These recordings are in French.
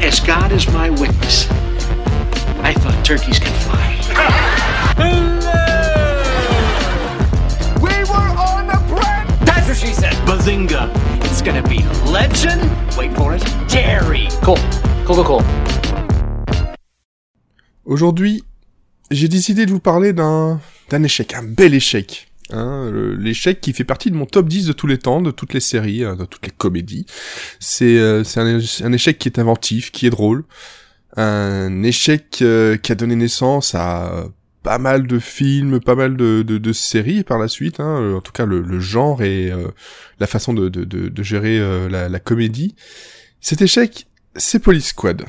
as God is my witness, I thought turkeys could fly. We were on the brink! That's what she said. Bazinga! It's gonna be legend. Wait for it. Jerry. Cool. Cool, cool, cool. Aujourd'hui, j'ai décidé de vous parler d'un d'un échec, un bel échec. Hein, l'échec qui fait partie de mon top 10 de tous les temps, de toutes les séries, euh, de toutes les comédies. C'est euh, un, un échec qui est inventif, qui est drôle. Un échec euh, qui a donné naissance à pas mal de films, pas mal de, séries par la suite. Hein, euh, en tout cas, le, genre et euh, la façon de, gérer euh, la, la comédie. Cet échec, c'est Police Squad.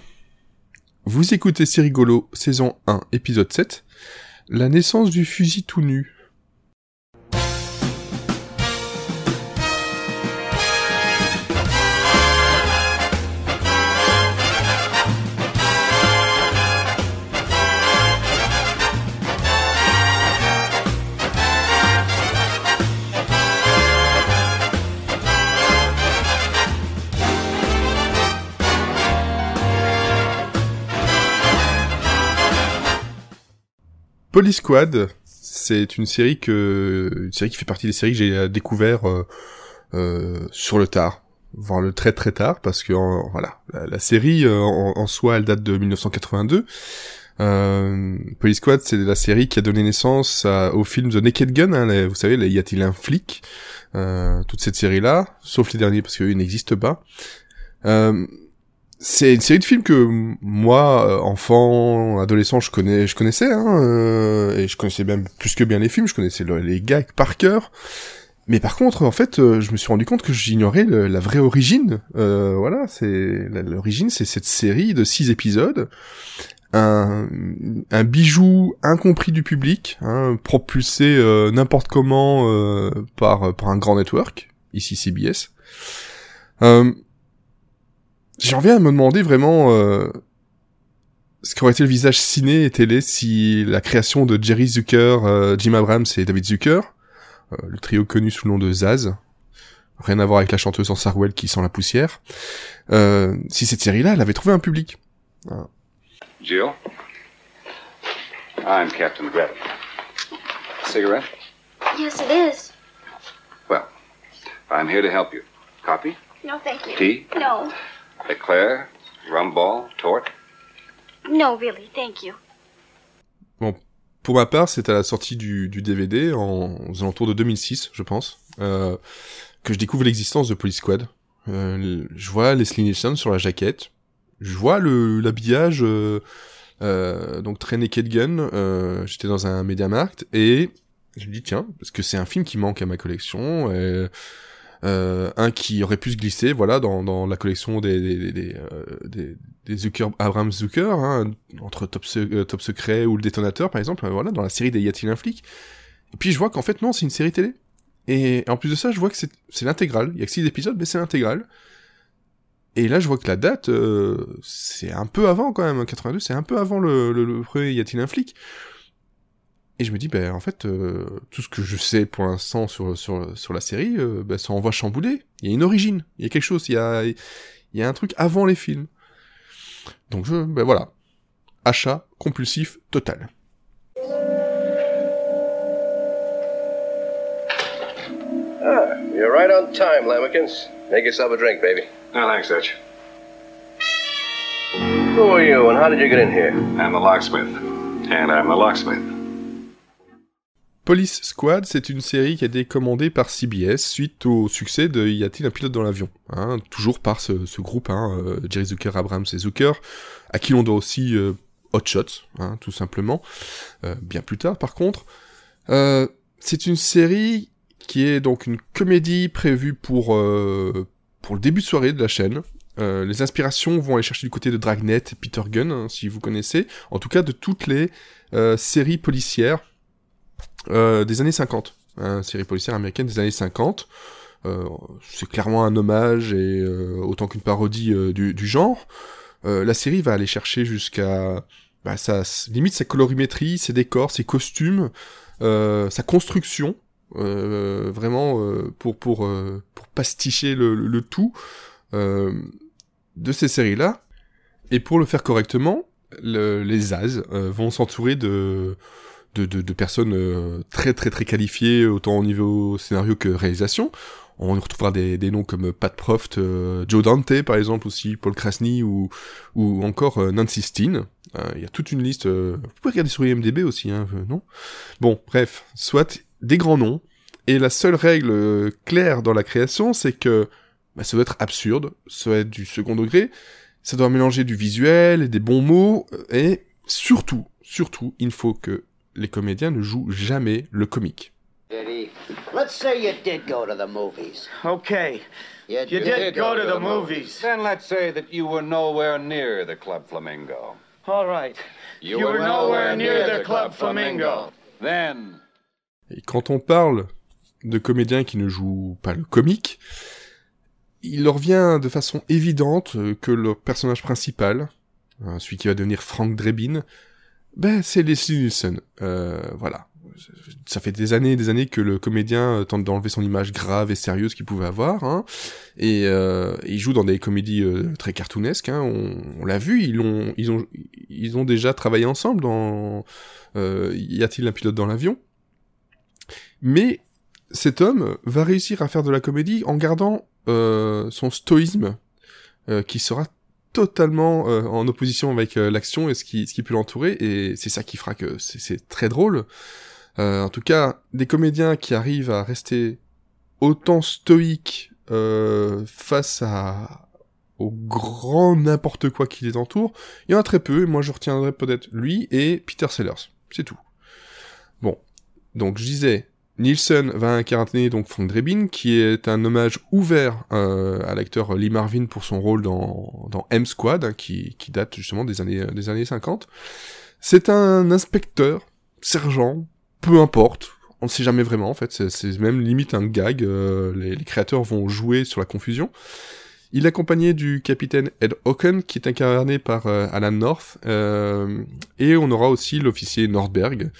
Vous écoutez C'est rigolo, saison 1, épisode 7. La naissance du fusil tout nu. Police Squad, c'est une série que une série qui fait partie des séries que j'ai découvert euh, euh, sur le tard, voire le très très tard, parce que voilà, la, série euh, en, soi, elle date de 1982. Euh, Police Squad, c'est la série qui a donné naissance au film The Naked Gun. hein, vous savez, les y a-t-il un flic euh, Toute cette série-là, sauf les derniers parce qu'ils n'existent pas. C'est une série de films que moi, euh, enfant, adolescent, je connais, je connaissais, hein, euh, et je connaissais même plus que bien les films. Je connaissais le- les gags par cœur. Mais par contre, en fait, euh, je me suis rendu compte que j'ignorais la vraie origine. Euh, voilà, c'est l'origine, c'est cette série de six épisodes, un, un bijou incompris du public, hein, propulsé euh, n'importe comment euh, par par un grand network, ici CBS. Euh, J'en viens à me demander vraiment euh, ce qu'aurait été le visage ciné et télé si la création de Jerry Zucker, euh, Jim Abrams et David Zucker, euh, le trio connu sous le nom de Zaz, rien à voir avec la chanteuse en Sarwell qui sent la poussière, euh, si cette série-là, elle avait trouvé un public. Jill? I'm Captain Greta. Cigarette? Yes, it is. Well, I'm here to help you. Copy? No, thank you. Tea? No. Eclair? Rum ball? Tort? No, really, thank you. Pour ma part, c'est à la sortie du, du DVD, en, aux alentours de 2006, je pense, euh, que je découvre l'existence de Police Squad. Euh, je vois Leslie Nielsen sur la jaquette, je vois le l'habillage, euh, euh, donc très Naked Gun, euh, j'étais dans un Mediamarkt, et je me dis, tiens, parce que c'est un film qui manque à ma collection, et, euh, un qui aurait pu se glisser, voilà, dans, dans la collection des des des, des, euh, des, Zucker, Abraham Zucker, hein, entre euh, Top Secret ou le Détonateur, par exemple, voilà, dans la série des Y a-t-il un flic Et puis je vois qu'en fait non, c'est une série télé. Et en plus de ça, je vois que c'est c'est l'intégrale. Il y a que 6 épisodes, mais c'est l'intégrale. Et là, je vois que la date, euh, c'est un peu avant quand même. 82, c'est un peu avant le, le, le premier Y a-t-il un flic Et je me dis, ben en fait, euh, tout ce que je sais pour l'instant sur, sur, sur la série, euh, ben, ça envoie chambouler. Il y a une origine, il y a quelque chose, il y a, il y a un truc avant les films. Donc je, ben voilà, achat compulsif total. You're right on time, Lamikins. Make yourself a drink, baby. No, thanks, Dutch. Who are you and how did you get in here? I'm the locksmith. And I'm the locksmith. Police Squad, c'est une série qui a été commandée par CBS suite au succès de Y a-t-il un pilote dans l'avion hein, Toujours par ce, groupe, hein, euh, Jerry Zucker, Abrams et Zucker, à qui l'on doit aussi euh, Hot Shots, hein, tout simplement, euh, bien plus tard par contre. C'est une série qui est donc une comédie prévue pour, le début de soirée de la chaîne. Les inspirations vont aller chercher du côté de Dragnet, Peter Gunn, si vous connaissez, en tout cas de toutes les séries policières euh, des années 50, hein, série policière américaine des années 50. Euh, c'est clairement un hommage et euh, autant qu'une parodie du, genre. La série va aller chercher jusqu'à bah, sa, limite sa colorimétrie, ses décors, ses costumes, sa construction, vraiment pour pour pour pasticher le, tout de ces séries là. Et pour le faire correctement, le, les As vont s'entourer de, de, personnes euh, très très très qualifiées, autant au niveau scénario que réalisation. On retrouvera des, noms comme Pat Proft, euh, Joe Dante par exemple aussi, Paul Krasny ou, ou encore euh, Nancy Steen. Il y a toute une liste. vous pouvez regarder sur IMDb aussi, hein, non? Bon, bref, soit des grands noms. Et la seule règle claire dans la création, c'est que bah, ça doit être absurde, ça doit être du second degré, ça doit mélanger du visuel et des bons mots, et surtout, surtout, il faut que les comédiens ne jouent jamais le comique. Eddie, let's say you did go to the movies. Okay. You, You did go to the movies. Then let's say that you were nowhere near the Club Flamingo. All right. You were nowhere near the Club Flamingo. Then. Et quand on parle de comédiens qui ne jouent pas le comique, il leur vient de façon évidente que le personnage principal, euh, celui qui va devenir Frank Drebin, ben c'est Leslie Nielsen. Euh, voilà. Ça fait des années et des années que le comédien euh, tente d'enlever son image grave et sérieuse qu'il pouvait avoir, hein, et euh, il joue dans des comédies euh, très cartoonesques. Hein, on l'a vu, ils ont, ils ont, ils ont déjà travaillé ensemble dans euh, Y a-t-il un pilote dans l'avion? Mais cet homme va réussir à faire de la comédie en gardant son stoïsme, qui sera totalement euh, en opposition avec euh, l'action et ce qui, peut l'entourer, et c'est ça qui fera que c'est- très drôle. Euh, en tout cas, des comédiens qui arrivent à rester autant stoïques face à au grand n'importe quoi qui les entoure, il y en a très peu, et moi je retiendrai peut-être lui et Peter Sellers, c'est tout. Bon, donc je disais, Nielsen va incarner donc Frank Drebin, qui est un hommage ouvert euh, à l'acteur Lee Marvin pour son rôle dans, M Squad, hein, qui, date justement des années, des années 50. C'est un inspecteur, sergent, peu importe, on ne sait jamais vraiment en fait, c'est- même limite un gag, euh, les, créateurs vont jouer sur la confusion. Il est accompagné du capitaine Ed Hocken, qui est incarné par euh, Alan North, euh, et on aura aussi l'officier Nordberg,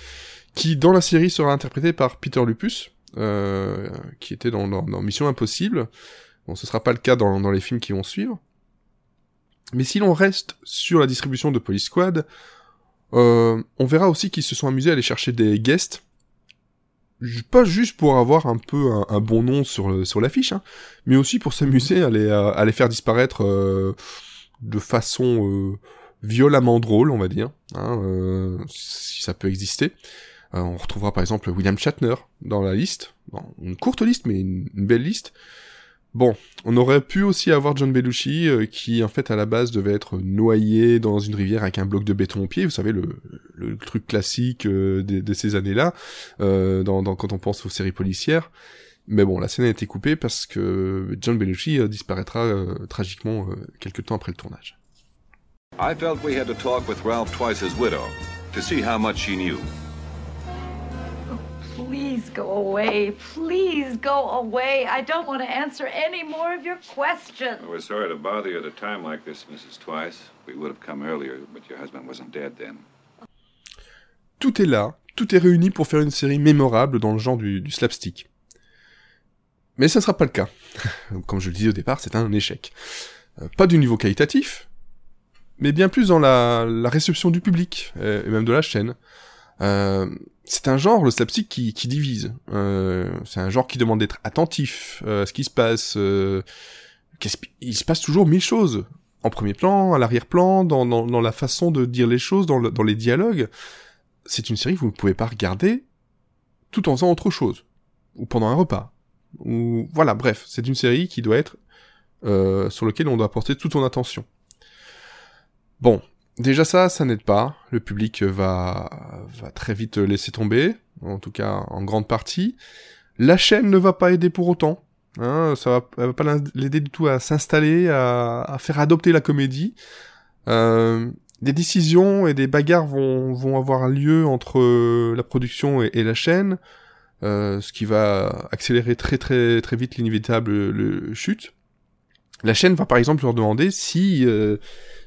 qui dans la série sera interprété par Peter Lupus, euh, qui était dans, Mission Impossible. Bon, ce sera pas le cas dans, les films qui vont suivre. Mais si l'on reste sur la distribution de Police Squad, euh, on verra aussi qu'ils se sont amusés à aller chercher des guests, pas juste pour avoir un peu un, bon nom sur, sur l'affiche, hein, mais aussi pour s'amuser à les, à les faire disparaître euh, de façon euh, violemment drôle, on va dire, hein, euh, si ça peut exister. Euh, on retrouvera par exemple William Shatner dans la liste, une courte liste, mais une, belle liste. Bon, on aurait pu aussi avoir John Belushi, euh, qui en fait à la base devait être noyé dans une rivière avec un bloc de béton au pied, vous savez, le, truc classique euh, de, ces années-là, quand on pense aux séries policières. Mais bon, la scène a été coupée parce que John Belushi disparaîtra tragiquement quelques temps après le tournage. I felt we had to talk with Ralph Twice's widow to see how much she knew. Please go away. Please go away. I don't want to answer any more of your questions. We're sorry to bother you at a time like this, Mrs. Twice. We would have come earlier, but your husband wasn't dead then. Tout est là, tout est réuni pour faire une série mémorable dans le genre du, du slapstick. Mais ça ne sera pas le cas. Comme je le disais au départ, c'est un échec. Euh, pas du niveau qualitatif, mais bien plus dans la, la réception du public, euh, et même de la chaîne. Euh, c'est un genre, le slapstick, qui, qui divise. Euh, c'est un genre qui demande d'être attentif euh, à ce qui se passe. qu'est-ce- il se passe toujours mille choses. En premier plan, à l'arrière-plan, dans, dans, dans la façon de dire les choses, dans, le- dans les dialogues. C'est une série que vous ne pouvez pas regarder tout en faisant autre chose. Ou pendant un repas. Ou voilà, bref, c'est une série qui doit être euh, sur lequel on doit porter toute son attention. Bon, déjà ça, ça n'aide pas. Le public va, très vite laisser tomber, en tout cas en grande partie. La chaîne ne va pas aider pour autant. Hein, ça va, va pas l'aider du tout à s'installer, à, faire adopter la comédie. Euh, des décisions et des bagarres vont, avoir lieu entre euh, la production et, la chaîne, euh, ce qui va accélérer très très très vite l'inévitable le chute. La chaîne va par exemple leur demander si euh,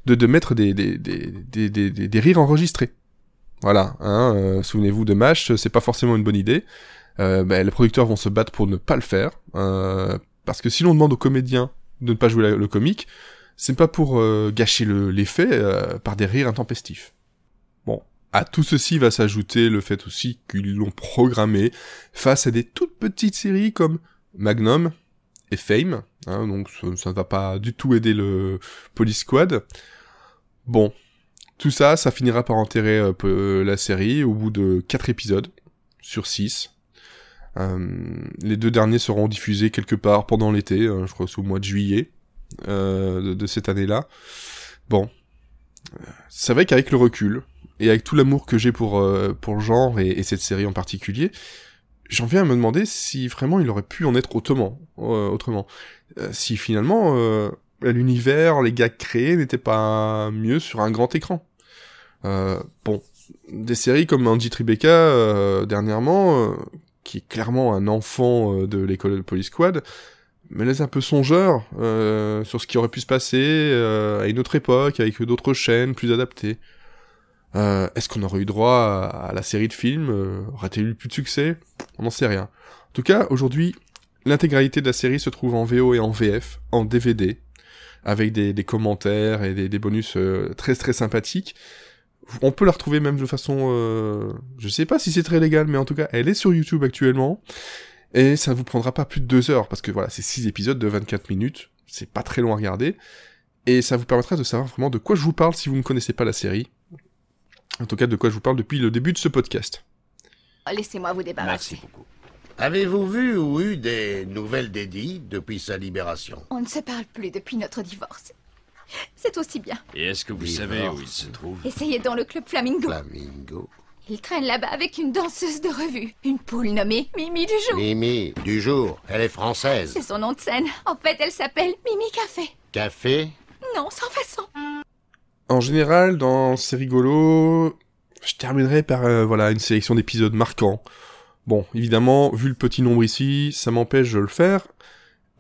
de, mettre des, des, rires enregistrés. Voilà, hein, euh, souvenez-vous de MASH, c'est pas forcément une bonne idée. Euh, ben, les producteurs vont se battre pour ne pas le faire, euh, parce que si l'on demande aux comédiens de ne pas jouer le comique, c'est pas pour gâcher l'effet par des rires intempestifs. Bon, à tout ceci va s'ajouter le fait aussi qu'ils l'ont programmé face à des toutes petites séries comme Magnum et Fame, hein, donc ça ne va pas du tout aider le Police Squad. Bon, tout ça, ça finira par enterrer euh, la série au bout de 4 épisodes sur 6. les deux derniers seront diffusés quelque part pendant l'été, hein, je crois au mois de juillet. Euh, de, cette année-là. Bon, c'est vrai qu'avec le recul et avec tout l'amour que j'ai pour euh, pour le genre et, cette série en particulier, j'en viens à me demander si vraiment il aurait pu en être autrement, euh, autrement. Si finalement l'univers, les gars créés n'étaient pas mieux sur un grand écran. bon, des séries comme Angie Tribeca dernièrement, qui est clairement un enfant de l'école de Police Squad, me laisse un peu songeur euh, sur ce qui aurait pu se passer euh, à une autre époque, avec d'autres chaînes plus adaptées. Euh, Est-ce qu'on aurait eu droit à, la série de films euh, Aurait-elle eu plus de succès? On n'en sait rien. En tout cas, aujourd'hui, l'intégralité de la série se trouve en VO et en VF, en DVD, avec des, des commentaires et des, des bonus euh, très très sympathiques. On peut la retrouver même de façon... Euh, je sais pas si c'est très légal, mais en tout cas, elle est sur YouTube actuellement. Et ça vous prendra pas plus de deux heures, parce que voilà, c'est six épisodes de 24 minutes, c'est pas très long à regarder, et ça vous permettra de savoir vraiment de quoi je vous parle si vous ne connaissez pas la série. En tout cas, de quoi je vous parle depuis le début de ce podcast. Laissez-moi vous débarrasser. Merci beaucoup. Avez-vous vu ou eu des nouvelles d'Eddie depuis sa libération? On ne se parle plus depuis notre divorce. C'est aussi bien. Et est-ce que vous savez où il se trouve? Essayez dans le club Flamingo. Flamingo il traîne là-bas avec une danseuse de revue, une poule nommée Mimi du jour. Mimi du jour, elle est française. C'est son nom de scène. En fait, elle s'appelle Mimi Café. Café? Non, sans façon. En général, dans C'est rigolo, je terminerai par euh, voilà une sélection d'épisodes marquants. Bon, évidemment, vu le petit nombre ici, ça m'empêche de le faire.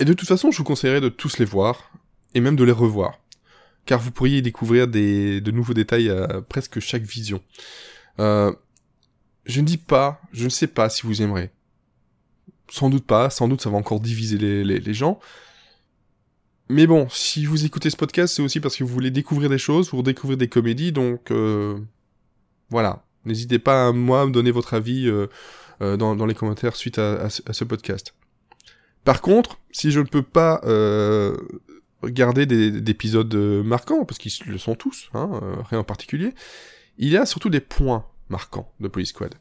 Et de toute façon, je vous conseillerais de tous les voir, et même de les revoir. Car vous pourriez découvrir de nouveaux détails à presque chaque vision. Euh, je ne dis pas, je ne sais pas si vous aimerez. Sans doute pas, sans doute ça va encore diviser les, les, gens. Mais bon, si vous écoutez ce podcast, c'est aussi parce que vous voulez découvrir des choses, vous découvrir des comédies, donc euh, voilà. N'hésitez pas à moi à me donner votre avis euh, euh dans, dans, les commentaires suite à, à, ce podcast. Par contre, si je ne peux pas euh, garder d'épisodes marquants, parce qu'ils le sont tous, hein, rien en particulier, il y a surtout des points marquants de Police Squad.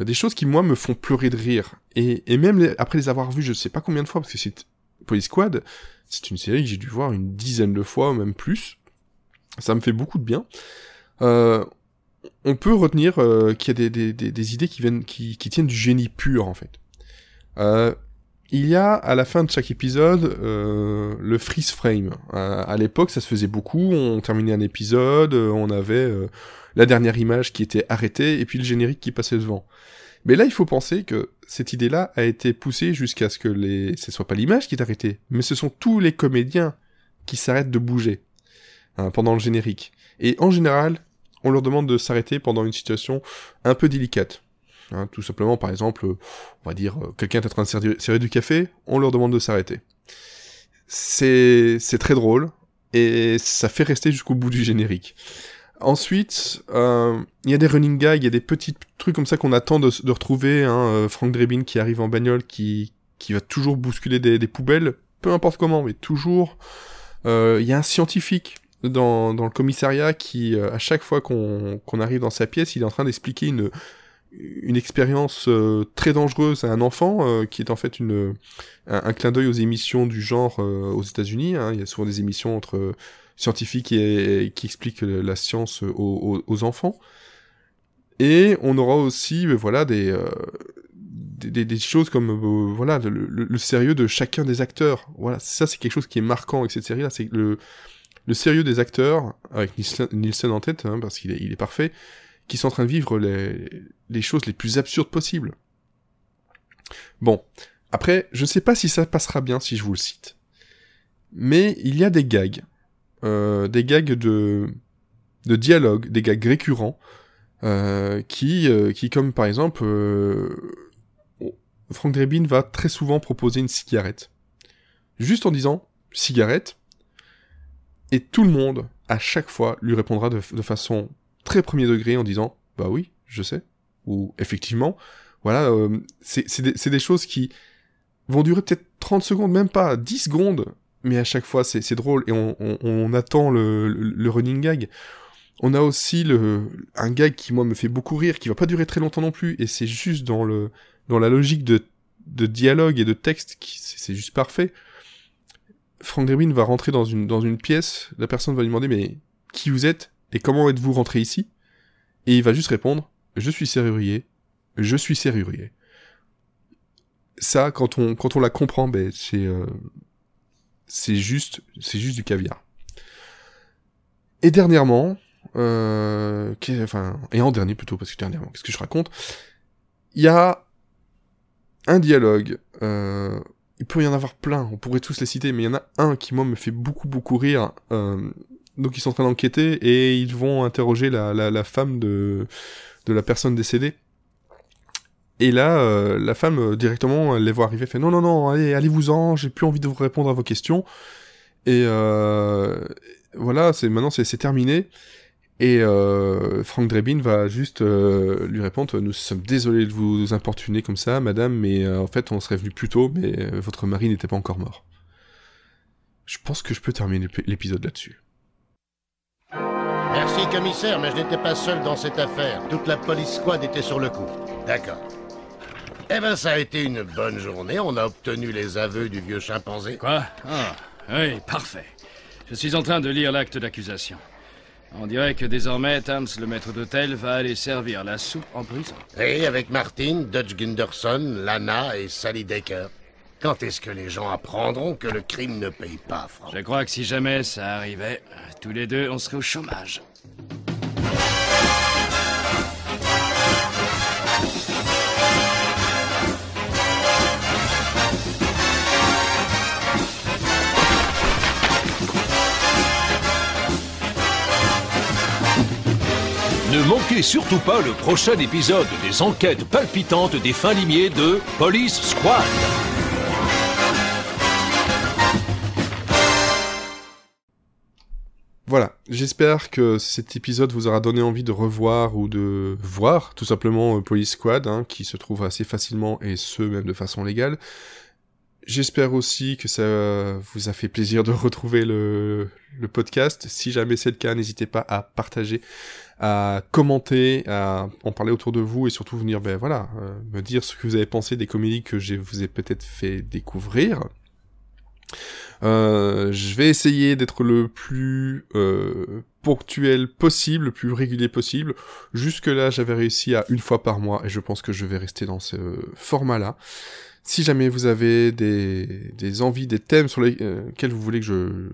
Euh, des choses qui, moi, me font pleurer de rire. Et, et même après les avoir vues, je sais pas combien de fois, parce que c'est Police Squad, c'est une série que j'ai dû voir une dizaine de fois, même plus. Ça me fait beaucoup de bien. Euh, on peut retenir euh, qu'il y a des, idées qui, viennent, qui, qui, tiennent du génie pur, en fait. Euh, il y a à la fin de chaque épisode euh, le freeze frame. à l'époque, ça se faisait beaucoup. On terminait un épisode, on avait la dernière image qui était arrêtée et puis le générique qui passait devant. Mais là, il faut penser que cette idée-là a été poussée jusqu'à ce que les... ce soit pas l'image qui est arrêtée, mais ce sont tous les comédiens qui s'arrêtent de bouger hein, pendant le générique. Et en général, on leur demande de s'arrêter pendant une situation un peu délicate. Hein, tout simplement, par exemple, on va dire, euh, quelqu'un est en train de serrer du café, on leur demande de s'arrêter. C'est très drôle, et ça fait rester jusqu'au bout du générique. Ensuite, euh, il y a des running gags, il y a des petits trucs comme ça qu'on attend de, retrouver. Hein, euh, Frank Drebin qui arrive en bagnole, qui, va toujours bousculer des, poubelles, peu importe comment, mais toujours. Euh, il y a un scientifique dans, dans le commissariat qui, à chaque fois qu'on arrive dans sa pièce, il est en train d'expliquer une, une expérience très dangereuse à un enfant, qui est en fait une, un, clin d'œil aux émissions du genre aux États-Unis. Hein. Il y a souvent des émissions entre scientifique et, qui explique la science aux, enfants. Et on aura aussi, euh, voilà, des, euh, des, choses comme, euh, voilà, le, sérieux de chacun des acteurs. Voilà, ça c'est quelque chose qui est marquant avec cette série-là, c'est le, le sérieux des acteurs, avec Nielsen, en tête, hein, parce qu'il est, parfait, qui sont en train de vivre les, choses les plus absurdes possibles. Bon, après, je ne sais pas si ça passera bien si je vous le cite. Mais il y a des gags euh, des gags de, de dialogue, des gags récurrents, euh, qui, euh, qui, comme par exemple, Frank Drebin va très souvent proposer une cigarette. Juste en disant cigarette, Et tout le monde, à chaque fois, lui répondra de, façon très premier degré en disant Bah oui, je sais. Ou effectivement, voilà, euh, c'est des, choses qui vont durer peut-être 30 secondes, même pas 10 secondes, mais à chaque fois c'est drôle et on, on, attend le, le, running gag. On a aussi le, un gag qui moi me fait beaucoup rire, qui va pas durer très longtemps non plus, et c'est juste dans le dans la logique de, de dialogue et de texte, c'est juste parfait. Frank Drebin va rentrer dans une dans une pièce, la personne va lui demander mais qui vous êtes et comment êtes-vous rentré ici? Et il va juste répondre je suis serrurier, je suis serrurier. Ça, quand on, quand on la comprend, ben, c'est, euh, c'est juste, c'est juste du caviar. Et dernièrement, euh, enfin, et en dernier plutôt, parce que dernièrement, qu'est-ce que je raconte? Il y a un dialogue, euh, il peut y en avoir plein, on pourrait tous les citer, mais il y en a un qui, moi, me fait beaucoup, beaucoup rire. Euh, donc, ils sont en train d'enquêter et ils vont interroger la, la, femme de, de la personne décédée. Et là, euh, la femme euh, directement elle les voit arriver, fait non non non, allez allez-vous-en, j'ai plus envie de vous répondre à vos questions. Et voilà, c'est maintenant c'est terminé. Et euh, Frank Drebin va juste euh, lui répondre Nous sommes désolés de vous importuner comme ça, madame, mais en fait, on serait venu plus tôt, mais votre mari n'était pas encore mort. Je pense que je peux terminer l'épisode là-dessus. Merci, commissaire, mais je n'étais pas seul dans cette affaire. Toute la police squad était sur le coup. D'accord. Eh ben, ça a été une bonne journée. On a obtenu les aveux du vieux chimpanzé. Quoi? Ah, oui, parfait. Je suis en train de lire l'acte d'accusation. On dirait que désormais, Tams, le maître d'hôtel, va aller servir la soupe en prison. Et avec Martin, Dutch Gunderson, Lana et Sally Decker. Quand est-ce que les gens apprendront que le crime ne paye pas, Franck? Je crois que si jamais ça arrivait, tous les deux, on serait au chômage. Surtout pas le prochain épisode des enquêtes palpitantes des fins limiers de Police Squad. Voilà, j'espère que cet épisode vous aura donné envie de revoir ou de voir tout simplement euh, Police Squad, hein, qui se trouve assez facilement et ce même de façon légale. J'espère aussi que ça vous a fait plaisir de retrouver le, podcast. Si jamais c'est le cas, n'hésitez pas à partager, à commenter, à en parler autour de vous et surtout venir, ben voilà, euh, me dire ce que vous avez pensé des comédies que je vous ai peut-être fait découvrir. Euh, je vais essayer d'être le plus euh, ponctuel possible, le plus régulier possible. Jusque là, j'avais réussi à une fois par mois et je pense que je vais rester dans ce format-là. Si jamais vous avez des, envies, des thèmes sur lesquels vous voulez que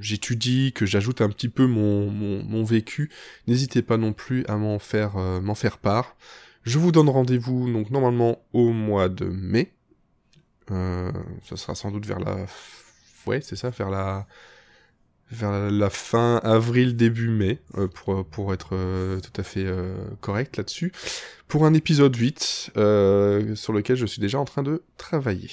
j'étudie, que j'ajoute un petit peu mon, mon, vécu, n'hésitez pas non plus à m'en faire euh, faire part. Je vous donne rendez-vous donc normalement au mois de mai. Euh, ça sera sans doute vers la ouais c'est ça vers la vers la fin avril début mai euh, pour pour être euh, tout à fait euh, correct là-dessus pour un épisode 8 sur lequel je suis déjà en train de travailler.